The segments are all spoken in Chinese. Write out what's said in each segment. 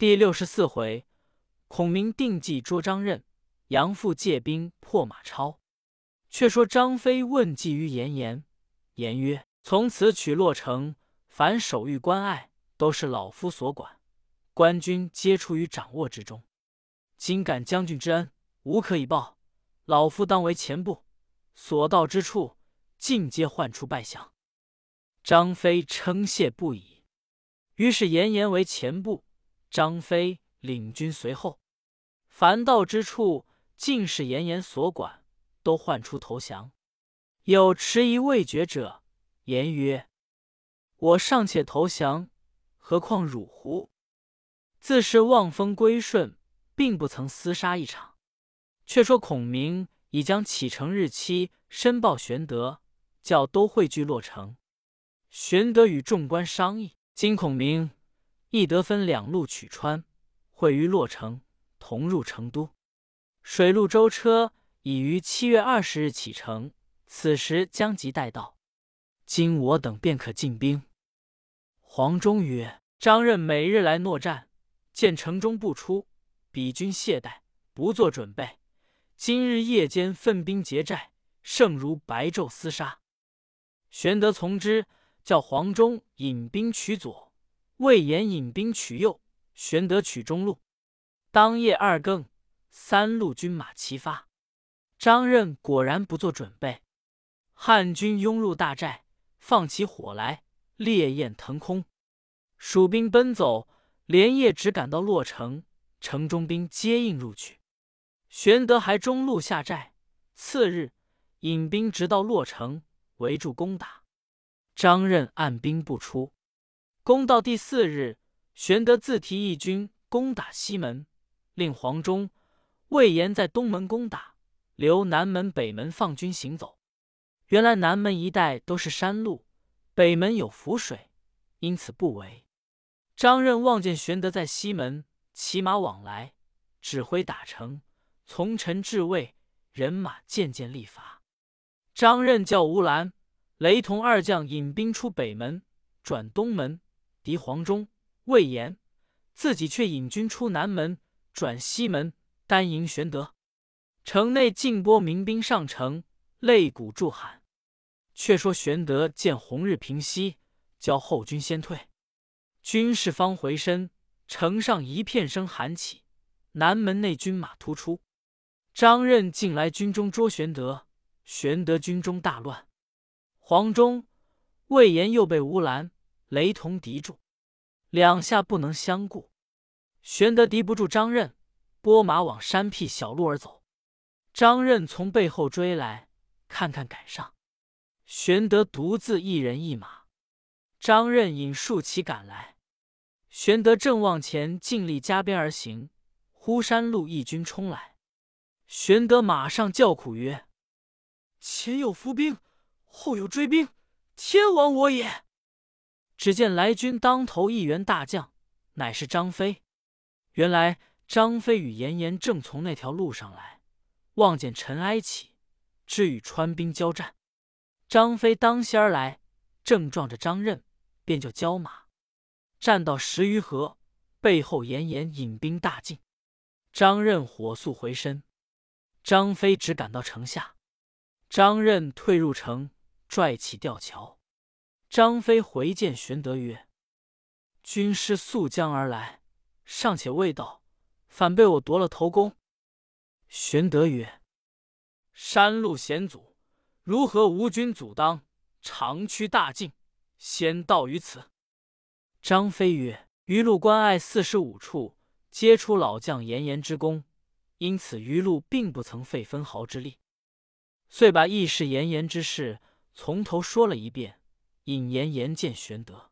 第六十四回，孔明定计捉张任，杨阜借兵破马超。却说张飞问计于严颜，颜曰：“从此取洛城，凡守御关隘，都是老夫所管，官军皆出于掌握之中。今感将军之恩，无可以报，老夫当为前部，所到之处，尽皆唤出拜降。”张飞称谢不已，于是严颜为前部，张飞领军随后。凡到之处，尽是严颜所管，都唤出投降。有迟疑未决者，言曰：“我尚且投降，何况汝乎？”自是望风归顺，并不曾厮杀一场。却说孔明已将启程日期申报玄德，叫都汇聚洛城。玄德与众官商议，今孔明亦得分两路取川，会于洛城，同入成都。水陆舟车已于七月二十日启程，此时将即待到。今我等便可进兵。黄忠曰：“张任每日来诺战，见城中不出，彼军懈怠，不做准备。今日夜间奋兵劫寨，胜如白昼厮杀。”玄德从之。叫黄忠引兵取左，魏延引兵取右，玄德取中路。当夜二更，三路军马齐发。张任果然不做准备，汉军拥入大寨，放起火来，烈焰腾空。蜀兵奔走，连夜只赶到洛城，城中兵接应入去。玄德还中路下寨，次日引兵直到洛城，围住攻打。张任按兵不出，攻到第四日，玄德自提义军攻打西门，令黄忠、魏延在东门攻打，留南门、北门放军行走。原来南门一带都是山路，北门有浮水，因此不围。张任望见玄德在西门骑马往来，指挥打城，从臣至卫人马渐渐力乏。张任叫吴兰。雷同二将引兵出北门，转东门敌黄忠、魏延，自己却引军出南门，转西门单迎玄德。城内尽拨民兵上城，擂鼓助喊。却说玄德见红日平西，叫后军先退。军士方回身，城上一片声喊起，南门内军马突出。张任进来军中捉玄德，玄德军中大乱。黄忠、魏延又被吴兰、雷同敌住，两下不能相顾。玄德敌不住张任，拨马往山僻小路而走。张任从背后追来，看看赶上，玄德独自一人一马。张任引数骑赶来，玄德正往前尽力加鞭而行，忽山路一军冲来，玄德马上叫苦曰：“前有伏兵！”后有追兵，天亡我也！只见来军当头一员大将，乃是张飞。原来张飞与严颜正从那条路上来，望见尘埃起，知与川兵交战。张飞当先而来，正撞着张任，便就交马，战到十余合，背后严颜引兵大进，张任火速回身，张飞只赶到城下，张任退入城。拽起吊桥，张飞回见玄德曰：“军师速将而来，尚且未到，反被我夺了头功。”玄德曰：“山路险阻，如何无军阻当？长驱大进，先到于此。”张飞曰：“余路关隘四十五处，皆出老将严颜之功，因此余路并不曾费分毫之力。”遂把义士严颜之事。从头说了一遍，引言言见玄德。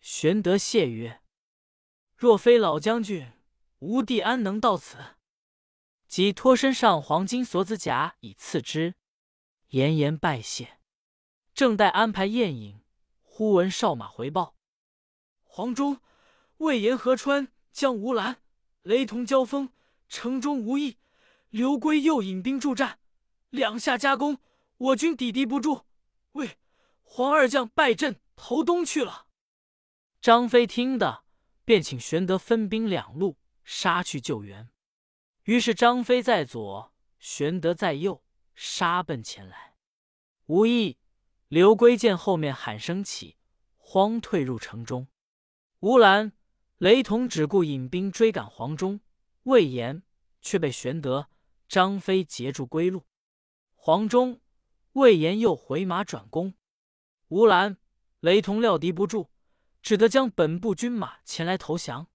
玄德谢曰：“若非老将军，吾弟安能到此？”即脱身上黄金锁子甲以赐之。言言拜谢，正待安排宴饮，忽闻哨马回报：黄忠、魏延、河川将吴兰、雷同交锋，城中无益。刘归又引兵助战，两下夹攻，我军抵敌不住。黄二将败阵投东去了。张飞听得，便请玄德分兵两路杀去救援。于是张飞在左，玄德在右，杀奔前来。无意、刘归见后面喊声起，慌退入城中。吴兰、雷同只顾引兵追赶黄忠、魏延，却被玄德、张飞截住归路。黄忠、魏延又回马转攻，吴兰、雷同料敌不住。只得将本部军马前来投降。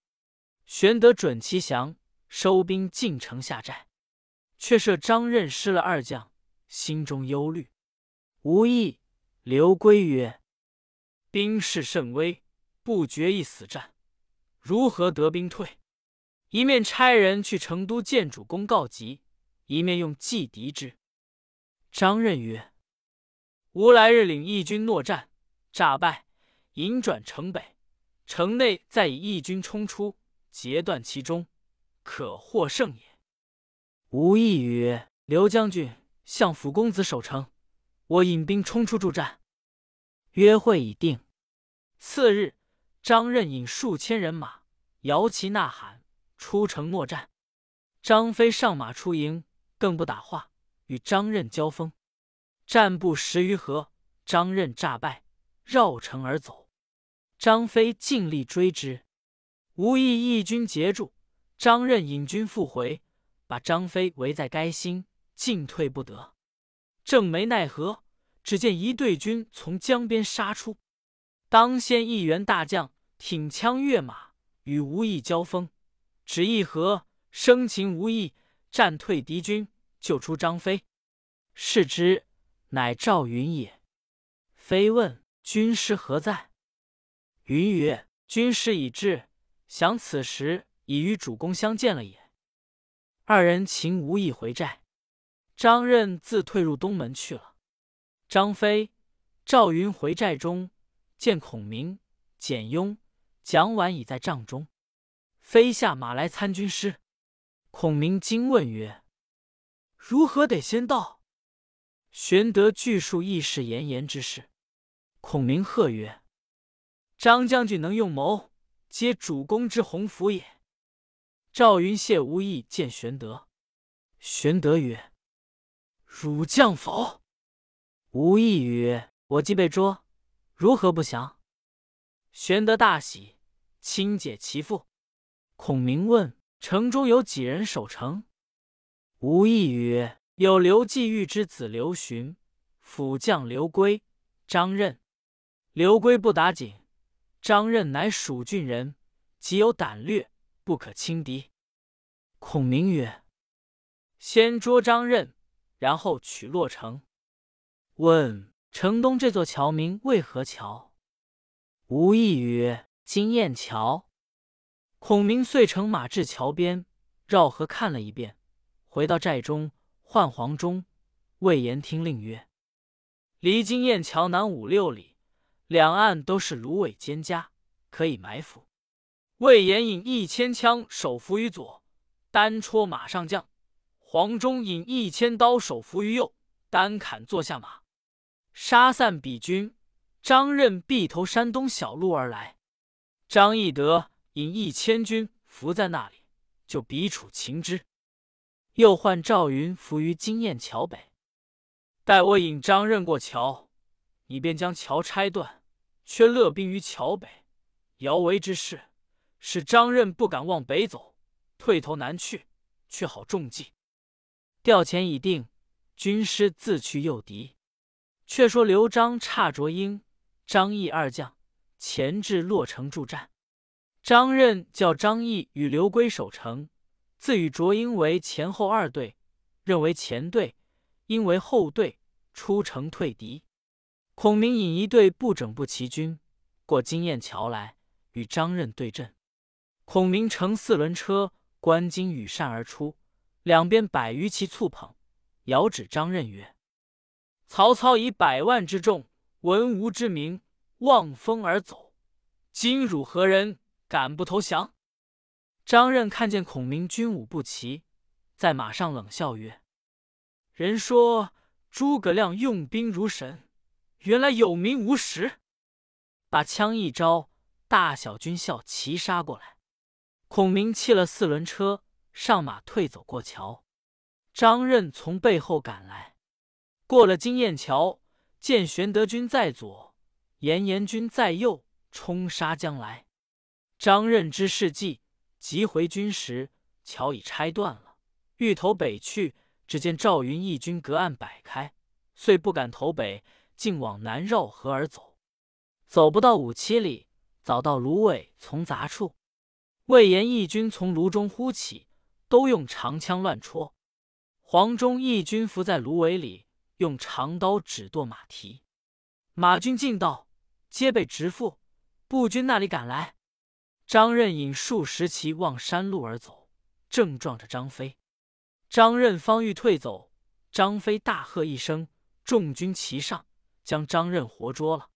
玄德准其降，收兵进城下寨。却设张任失了二将，心中忧虑。吴懿刘归曰：“兵势甚危，不决一死战，如何得兵退？”一面差人去成都见主公告急，一面用计敌之。张任曰：“吾来日领义军搦战，诈败。”引转城北，城内再以义军冲出，截断其中，可获胜也。吴懿曰：“刘将军、向府公子守城，我引兵冲出助战。”约会已定。次日，张任引数千人马，摇旗呐喊，出城搦战。张飞上马出营，更不打话，与张任交锋，战不十余合，张任诈败，绕城而走。张飞尽力追之，无意义军截住。张任引军复回，把张飞围在该心，进退不得。正没奈何，只见一队军从江边杀出，当先一员大将挺枪跃马，与吴懿交锋，只一合，生擒吴懿，战退敌军，救出张飞。视之，乃赵云也。飞问军师何在？云曰：“军师已至，想此时已与主公相见了也。”二人情无意回寨，张任自退入东门去了。张飞、赵云回寨中，见孔明、简雍、蒋琬已在帐中，飞下马来参军师。孔明惊问曰：“如何得先到？”玄德叙述义士炎炎之事。孔明喝曰：张将军能用谋，皆主公之鸿福也。赵云谢无意见玄德，玄德曰：“汝将否？”无意曰：“我既被捉，如何不降？”玄德大喜，亲解其缚。孔明问：“城中有几人守城？”无意曰：“有刘季玉之子刘询，辅将刘归、张任。刘归不打紧。”张任乃蜀郡人，极有胆略，不可轻敌。孔明曰：“先捉张任，然后取洛城。”问城东这座桥名为何桥？无异曰：“金雁桥。”孔明遂乘马至桥边，绕河看了一遍，回到寨中，唤黄忠、魏延听令曰：“离金雁桥南五六里。”两岸都是芦苇蒹葭，可以埋伏。魏延引一千枪手伏于左，单戳马上将；黄忠引一千刀手伏于右，单砍坐下马，杀散彼军。张任必投山东小路而来。张翼德引一千军伏在那里，就彼处擒之。又唤赵云伏于金雁桥北，待我引张任过桥，你便将桥拆断。却勒兵于桥北，摇围之势，使张任不敢往北走，退头南去，却好中计。调遣已定，军师自去诱敌。却说刘璋差卓英、张翼二将前至洛城助战，张任叫张翼与刘归守城，自与卓英为前后二队，认为前队，因为后队，出城退敌。孔明引一队不整不齐军过金雁桥来，与张任对阵。孔明乘四轮车，观金羽扇而出，两边百余骑簇捧，遥指张任曰：“曹操以百万之众，文武之名，望风而走。今汝何人，敢不投降？”张任看见孔明军武不齐，在马上冷笑曰：“人说诸葛亮用兵如神。”原来有名无实，把枪一招，大小军校齐杀过来。孔明弃了四轮车，上马退走过桥。张任从背后赶来，过了金雁桥，见玄德军在左，严颜军在右，冲杀将来。张任知事计，急回军时，桥已拆断了，欲投北去，只见赵云义军隔岸摆开，遂不敢投北，竟往南绕河而走。走不到五七里，早到芦苇丛杂处。魏延义军从芦中呼起，都用长枪乱戳。黄忠义军伏在芦苇里，用长刀指剁马蹄。马军进道，皆被直缚。步军那里赶来，张任引数十骑望山路而走，正撞着张飞。张任方欲退走，张飞大喝一声，众军齐上，将张任活捉了。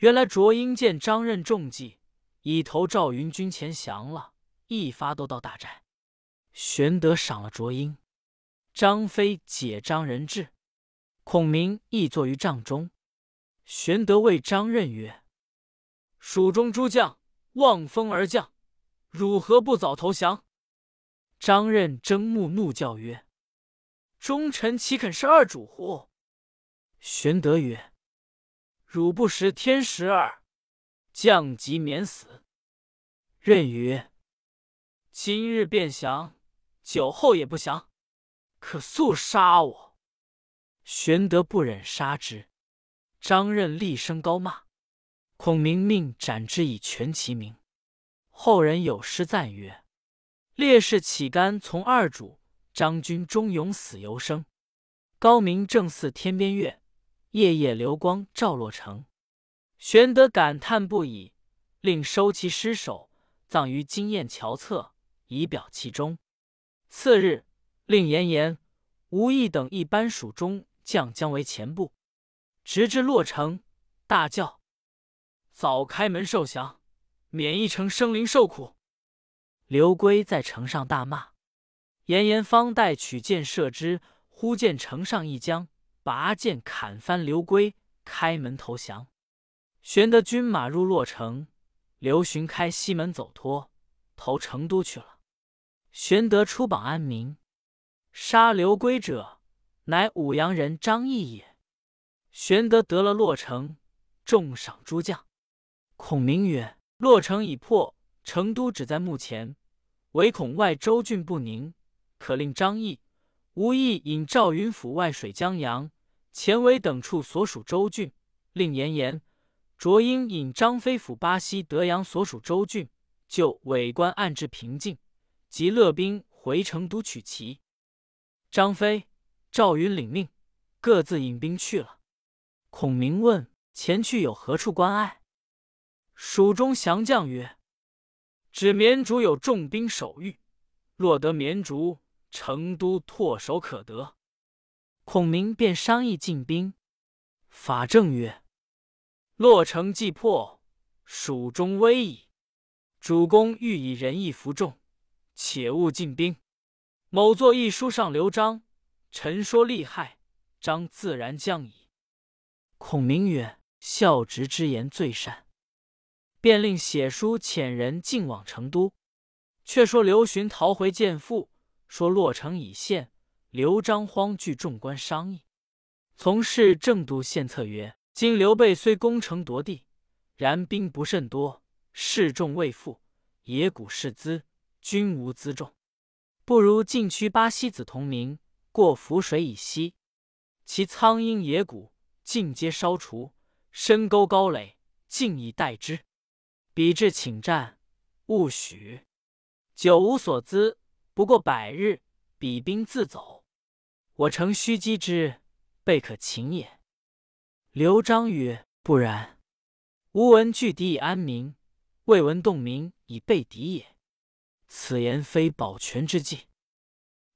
原来卓英见张任中计，已投赵云军前降了，一发都到大寨。玄德赏了卓英，张飞解张人质，孔明亦坐于帐中。玄德谓张任曰：“蜀中诸将望风而降，汝何不早投降？”张任睁目怒叫曰：“忠臣岂肯是二主乎？”玄德曰。汝不识天时耳，降即免死。任曰：“今日便降，酒后也不降，可速杀我。”玄德不忍杀之，张任厉声高骂。孔明命斩之以全其名。后人有诗赞曰：“烈士岂甘从二主，张军忠勇死犹生。高明正似天边月。”夜夜流光照洛城，玄德感叹不已，令收其尸首，葬于金雁桥侧，以表其忠。次日，令严颜、吴懿等一班蜀中将将为前部，直至洛城，大叫：“早开门受降，免一城生灵受苦。”刘归在城上大骂，严颜方待取箭射之，忽见城上一将。拔剑砍翻刘归，开门投降。玄德军马入洛城，刘询开西门走脱，投成都去了。玄德出榜安民，杀刘归者，乃武阳人张翼也。玄德得了洛城，重赏诸将。孔明曰：“洛城已破，成都只在目前，唯恐外州郡不宁，可令张翼、吴懿引赵云府外水江阳。”前为等处所属州郡，令严颜、卓英引张飞府巴西德阳所属州郡，就伪关暗至平静，即勒兵回成都取齐。张飞、赵云领命，各自引兵去了。孔明问：“前去有何处关隘？”蜀中降将曰：“指绵竹有重兵守御，若得绵竹，成都唾手可得。”孔明便商议进兵。法正曰：“洛城既破，蜀中危矣。主公欲以仁义服众，且勿进兵。某作一书上刘璋，臣说利害，张自然降矣。”孔明曰：“孝直之言最善。”便令写书遣人进往成都。却说刘询逃回见父，说洛城已陷。刘璋慌惧众官商议，从事正度献策曰：“今刘备虽攻城夺地，然兵不甚多，士众未富，野谷士资，均无辎重。不如进驱巴西子同名，过涪水以西，其苍鹰野谷尽皆烧除，深沟高垒尽以待之。彼至请战，勿许。久无所资，不过百日，彼兵自走。”我诚虚击之，备可擒也。刘璋曰：“不然，吾闻拒敌以安民，未闻动民以备敌也。此言非保全之计。”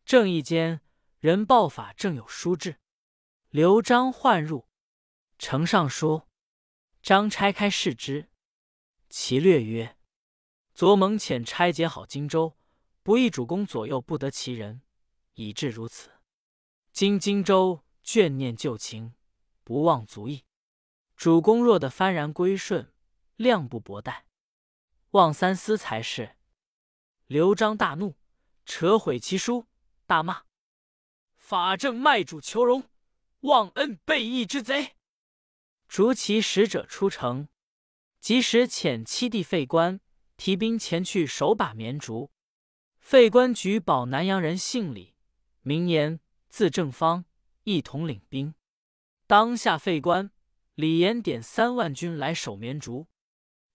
正义间，人报法正有书至，刘璋唤入，呈上书。张拆开视之，其略曰：“左蒙遣拆解好荆州，不意主公左右不得其人，以致如此。”今荆州眷念旧情，不忘足意。主公若得幡然归顺，量不薄待。望三思才是。刘璋大怒，扯毁其书，大骂：“法正卖主求荣，忘恩背义之贼！”逐其使者出城，及时遣七弟费官提兵前去守把绵竹。费官举保南阳人姓李，名言，字正方，一同领兵。当下费官、李延点三万军来守绵竹。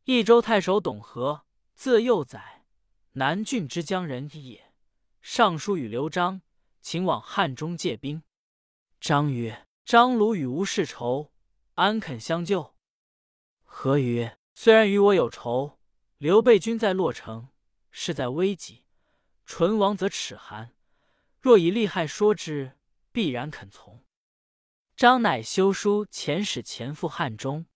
益州太守董和，字幼宰，南郡之江人也。尚书与刘璋，请往汉中借兵。张曰：“张鲁与吾世仇。”安肯相救？何曰：“虽然与我有仇，刘备军在洛城，势在危急，唇亡则齿寒。若以利害说之，必然肯从。”张乃修书遣使前赴汉中。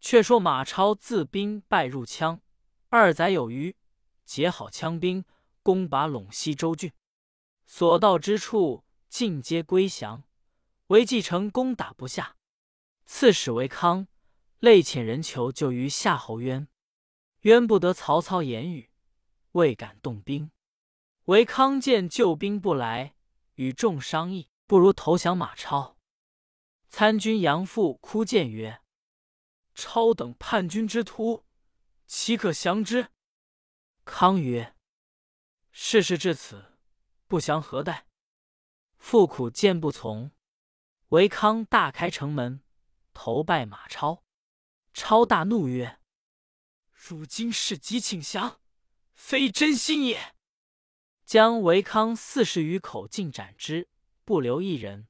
却说马超自兵败入羌，二载有余，结好羌兵，攻拔陇西州郡，所到之处尽皆归降，唯继承攻打不下。刺史韦康累遣人求救于夏侯渊，渊不得曹操言语，未敢动兵。韦康见救兵不来，与众商议，不如投降马超。参军杨阜哭谏曰：“超等叛军之徒，岂可降之？”康曰：“事事至此，不降何待？”复苦谏不从。韦康大开城门。投拜马超，超大怒曰：“如今是急请降，非真心也。”将韦康四十余口尽斩之，不留一人。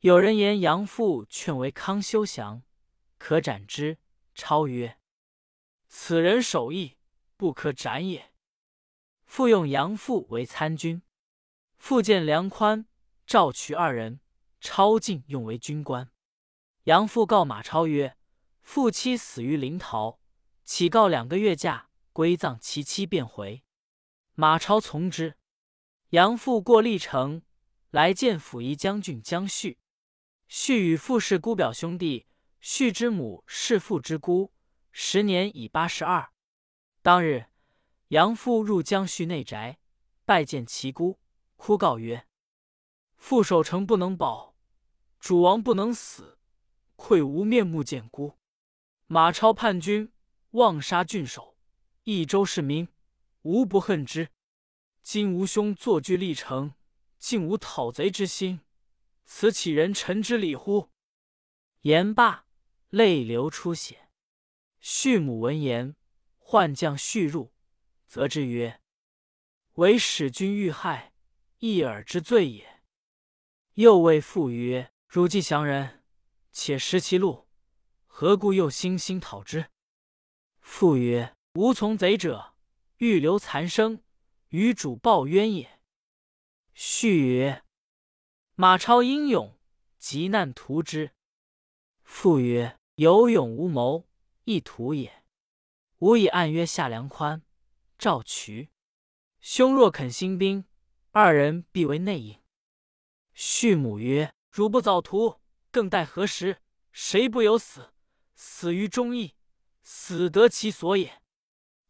有人言杨阜劝韦康休降，可斩之。超曰：“此人守义，不可斩也。”复用杨阜为参军。复见梁宽、赵渠二人，超进用为军官。杨父告马超曰：“父妻死于临洮，乞告两个月假，归葬其妻，便回。”马超从之。杨父过历城，来见辅夷将军姜旭。旭与父是姑表兄弟，旭之母是父之姑，时年已八十二。当日，杨父入姜旭内宅，拜见其姑，哭告曰：“父守城不能保，主王不能死。”愧无面目见姑。马超叛军，妄杀郡守，益州市民，无不恨之。今吾兄坐据历城，竟无讨贼之心，此岂人臣之礼乎？言罢，泪流出血。畜母闻言，唤将畜入，责之曰：“唯使君遇害，一尔之罪也。”又谓父曰：“汝既降人。”且识其路，何故又兴心讨之？父曰：“吾从贼者，欲留残生，与主报冤也。”续曰：“马超英勇，急难图之。”父曰：“有勇无谋，亦图也。吾以暗约下梁宽、赵渠，兄若肯兴兵，二人必为内应。”续母曰：“汝不早图。”更待何时？谁不有死？死于忠义，死得其所也。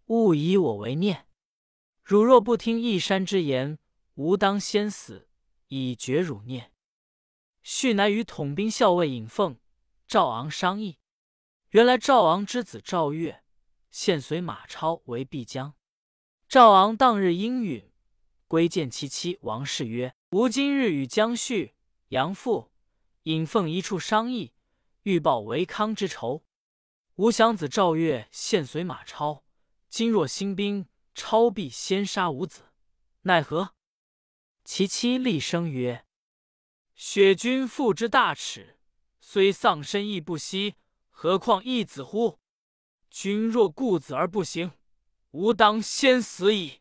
勿以我为念。汝若不听一山之言，吾当先死，以绝汝念。续乃与统兵校尉尹奉、赵昂商议。原来赵昂之子赵越，现随马超为必将。赵昂当日应允，归见其妻王氏曰：“吾今日与姜旭、杨阜。”引奉一处商议，欲报韦康之仇。吾想子赵越现随马超，今若兴兵，超必先杀吾子，奈何？其妻厉声曰：“雪君父之大耻，虽丧身亦不惜，何况一子乎？君若顾子而不行，吾当先死矣。”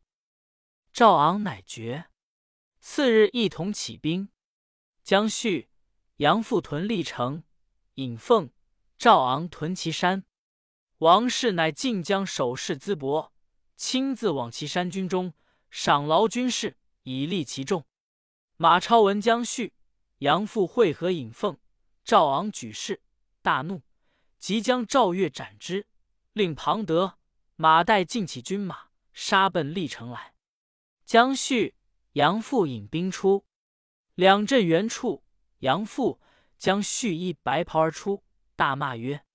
赵昂乃决。次日，一同起兵，将续。杨阜屯历城，尹奉、赵昂屯岐山。王氏乃晋江守势淄博，亲自往岐山军中赏劳军士，以利其众。马超闻将续、杨阜会合尹奉、赵昂举事，大怒，即将赵越斩之，令庞德、马岱尽起军马，杀奔历城来。姜旭、杨阜引兵出，两阵原处，杨阜将旭衣白袍而出，大骂曰：“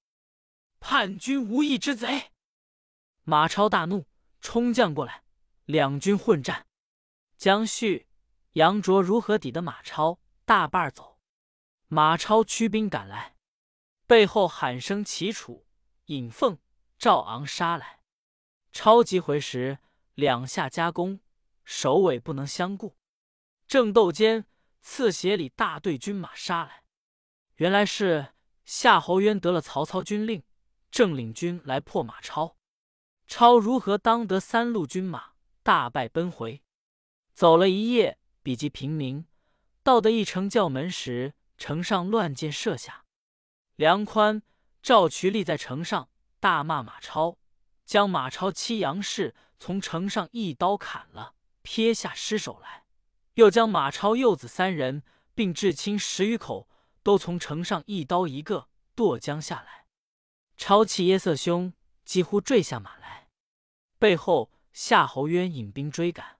叛军无义之贼！”马超大怒，冲将过来，两军混战。姜旭、杨卓如何抵得马超？大半走。马超驱兵赶来，背后喊声齐楚、尹奉、赵昂杀来。超急回时，两下夹攻。首尾不能相顾，正斗间，刺斜里大队军马杀来。原来是夏侯渊得了曹操军令，正领军来破马超。超如何当得三路军马，大败奔回。走了一夜，比及平民，到得一城叫门时，城上乱箭射下。梁宽、赵渠立在城上，大骂马超，将马超妻杨氏从城上一刀砍了。撇下尸首来，又将马超幼子三人，并至亲十余口，都从城上一刀一个剁将下来。超气耶色兄，几乎坠下马来。背后夏侯渊引兵追赶，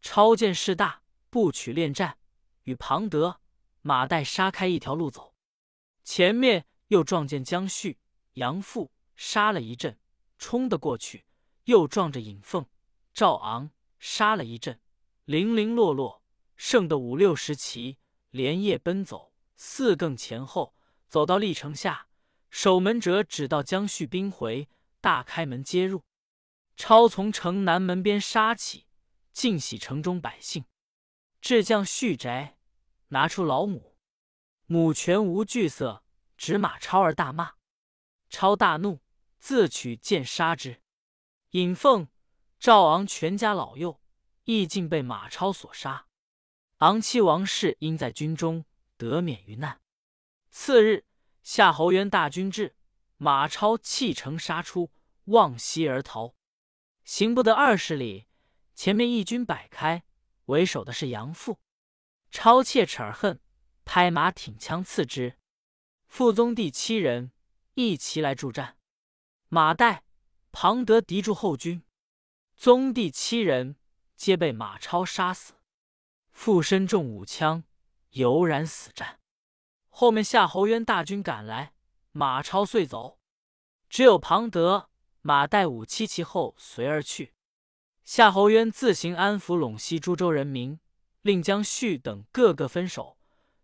超见势大，不取恋战，与庞德、马岱杀开一条路走。前面又撞见江旭、杨阜，杀了一阵，冲得过去，又撞着尹凤、赵昂。杀了一阵，零零落落，剩的五六十骑，连夜奔走。四更前后，走到历城下，守门者只道将续兵回，大开门接入。超从城南门边杀起，尽喜城中百姓。至将续宅，拿出老母，母全无惧色，指马超而大骂。超大怒，自取剑杀之。尹凤。赵昂全家老幼亦尽被马超所杀。昂妻王氏因在军中得免于难。次日，夏侯渊大军至，马超弃城杀出，望西而逃，行不得二十里，前面一军摆开，为首的是杨阜。超切齿而恨，拍马挺枪刺之。傅宗第七人一齐来助战，马岱、庞德敌住后军。宗第七人皆被马超杀死，附身中五枪，犹然死战。后面夏侯渊大军赶来，马超遂走，只有庞德、马岱五七骑后随而去。夏侯渊自行安抚陇西诸州人民，令将绪等各个分守，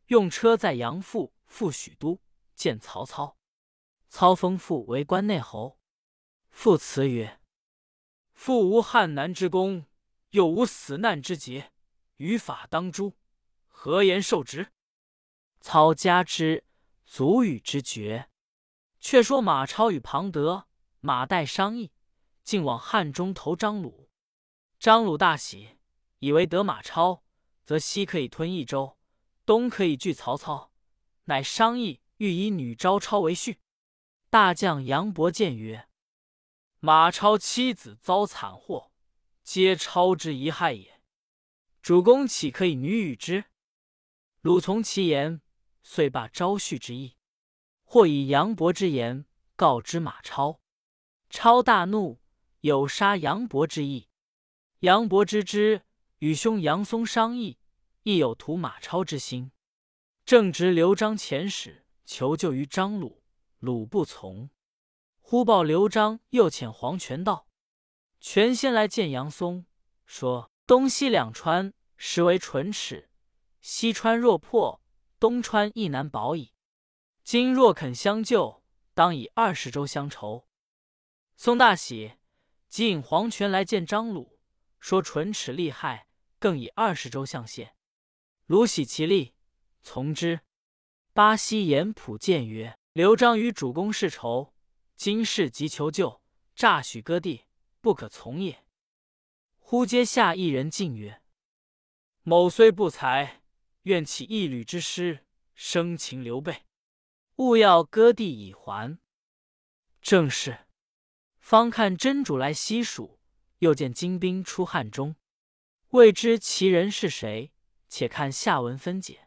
用车载杨阜赴许都见曹操。操封父为关内侯，父辞曰。父无汉南之功，又无死难之节，于法当诛，何言受职？操加之，足与之绝。却说马超与庞德、马岱商议，竟往汉中投张鲁。张鲁大喜，以为得马超，则西可以吞益州，东可以拒曹操，乃商议欲以女招超为婿。大将杨伯见曰。马超妻子遭惨祸，皆超之遗害也。主公岂可以女与之？鲁从其言，遂罢招婿之意。或以杨伯之言告知马超，超大怒，有杀杨伯之意。杨伯知之，与兄杨松商议，亦有图马超之心。正值刘璋遣使求救于张鲁，鲁不从。忽报刘璋又遣黄权到，权先来见杨松，说东西两川实为唇齿，西川若破，东川亦难保矣。今若肯相救，当以二十州相酬。宋大喜，即引黄权来见张鲁，说唇齿利害，更以二十州相谢。鲁喜其利，从之。巴西严普谏曰：“刘璋与主公世仇。”今事急求救，诈许割地，不可从也。忽阶下一人进曰：“某虽不才，愿起一缕之师，生擒刘备。勿要割地以还。”正是。方看真主来西蜀，又见金兵出汉中，未知其人是谁，且看下文分解。